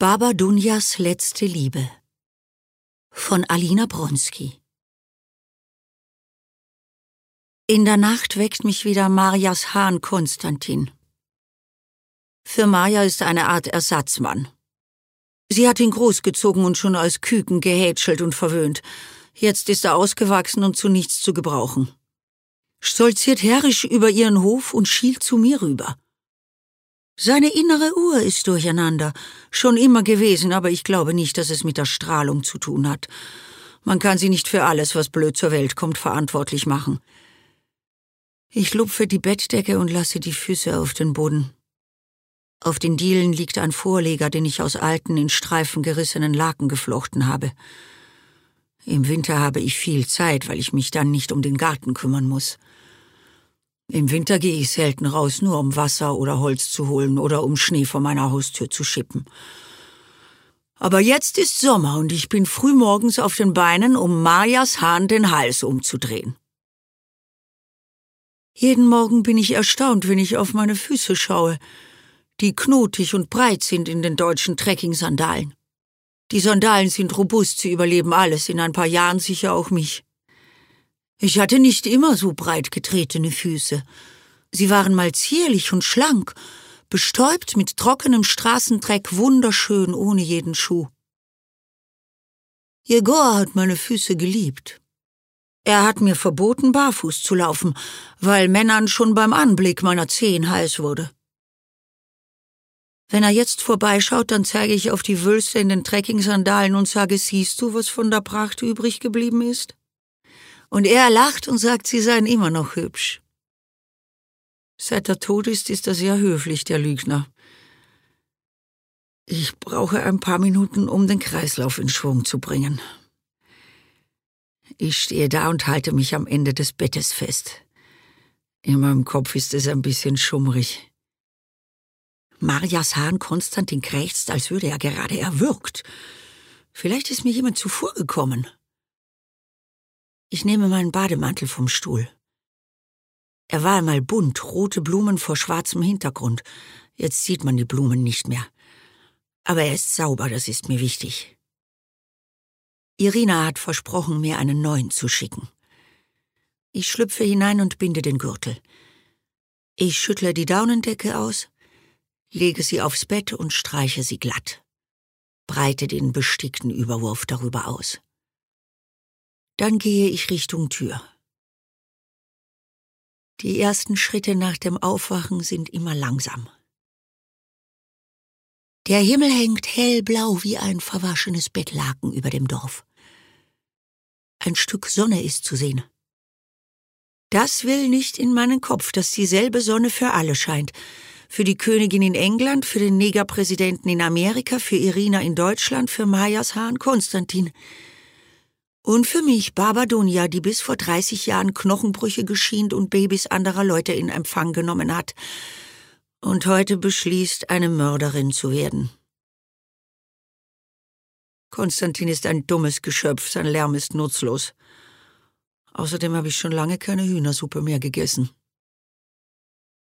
Baba Dunjas letzte Liebe von Alina Bronski In der Nacht weckt mich wieder Marias Hahn Konstantin. Für Maja ist eine Art Ersatzmann. Sie hat ihn großgezogen und schon als Küken gehätschelt und verwöhnt. Jetzt ist er ausgewachsen und zu nichts zu gebrauchen. Stolziert herrisch über ihren Hof und schielt zu mir rüber. Seine innere Uhr ist durcheinander, schon immer gewesen, aber ich glaube nicht, dass es mit der Strahlung zu tun hat. Man kann sie nicht für alles, was blöd zur Welt kommt, verantwortlich machen. Ich lupfe die Bettdecke und lasse die Füße auf den Boden. Auf den Dielen liegt ein Vorleger, den ich aus alten, in Streifen gerissenen Laken geflochten habe. Im Winter habe ich viel Zeit, weil ich mich dann nicht um den Garten kümmern muss. Im Winter gehe ich selten raus, nur um Wasser oder Holz zu holen oder um Schnee vor meiner Haustür zu schippen. Aber jetzt ist Sommer und ich bin frühmorgens auf den Beinen, um Marjas Hahn den Hals umzudrehen. Jeden Morgen bin ich erstaunt, wenn ich auf meine Füße schaue, die knotig und breit sind in den deutschen Trekking-Sandalen. Die Sandalen sind robust, sie überleben alles, in ein paar Jahren sicher auch mich. Ich hatte nicht immer so breit getretene Füße. Sie waren mal zierlich und schlank, bestäubt mit trockenem Straßendreck, wunderschön ohne jeden Schuh. Jegor hat meine Füße geliebt. Er hat mir verboten, barfuß zu laufen, weil Männern schon beim Anblick meiner Zehen heiß wurde. Wenn er jetzt vorbeischaut, dann zeige ich auf die Wülste in den Trekking-Sandalen und sage, siehst du, was von der Pracht übrig geblieben ist? Und er lacht und sagt, sie seien immer noch hübsch. Seit er tot ist, ist er sehr höflich, der Lügner. Ich brauche ein paar Minuten, um den Kreislauf in Schwung zu bringen. Ich stehe da und halte mich am Ende des Bettes fest. In meinem Kopf ist es ein bisschen schummrig. Marias Hahn Konstantin krächzt, als würde er gerade erwürgt. Vielleicht ist mir jemand zuvor gekommen. Ich nehme meinen Bademantel vom Stuhl. Er war einmal bunt, rote Blumen vor schwarzem Hintergrund. Jetzt sieht man die Blumen nicht mehr. Aber er ist sauber, das ist mir wichtig. Irina hat versprochen, mir einen neuen zu schicken. Ich schlüpfe hinein und binde den Gürtel. Ich schüttle die Daunendecke aus, lege sie aufs Bett und streiche sie glatt, breite den bestickten Überwurf darüber aus. Dann gehe ich Richtung Tür. Die ersten Schritte nach dem Aufwachen sind immer langsam. Der Himmel hängt hellblau wie ein verwaschenes Bettlaken über dem Dorf. Ein Stück Sonne ist zu sehen. Das will nicht in meinen Kopf, dass dieselbe Sonne für alle scheint. Für die Königin in England, für den Negerpräsidenten in Amerika, für Irina in Deutschland, für Majas Hahn Konstantin. Und für mich, Barbadonia, die bis vor 30 Jahren Knochenbrüche geschient und Babys anderer Leute in Empfang genommen hat und heute beschließt, eine Mörderin zu werden. Konstantin ist ein dummes Geschöpf, sein Lärm ist nutzlos. Außerdem habe ich schon lange keine Hühnersuppe mehr gegessen.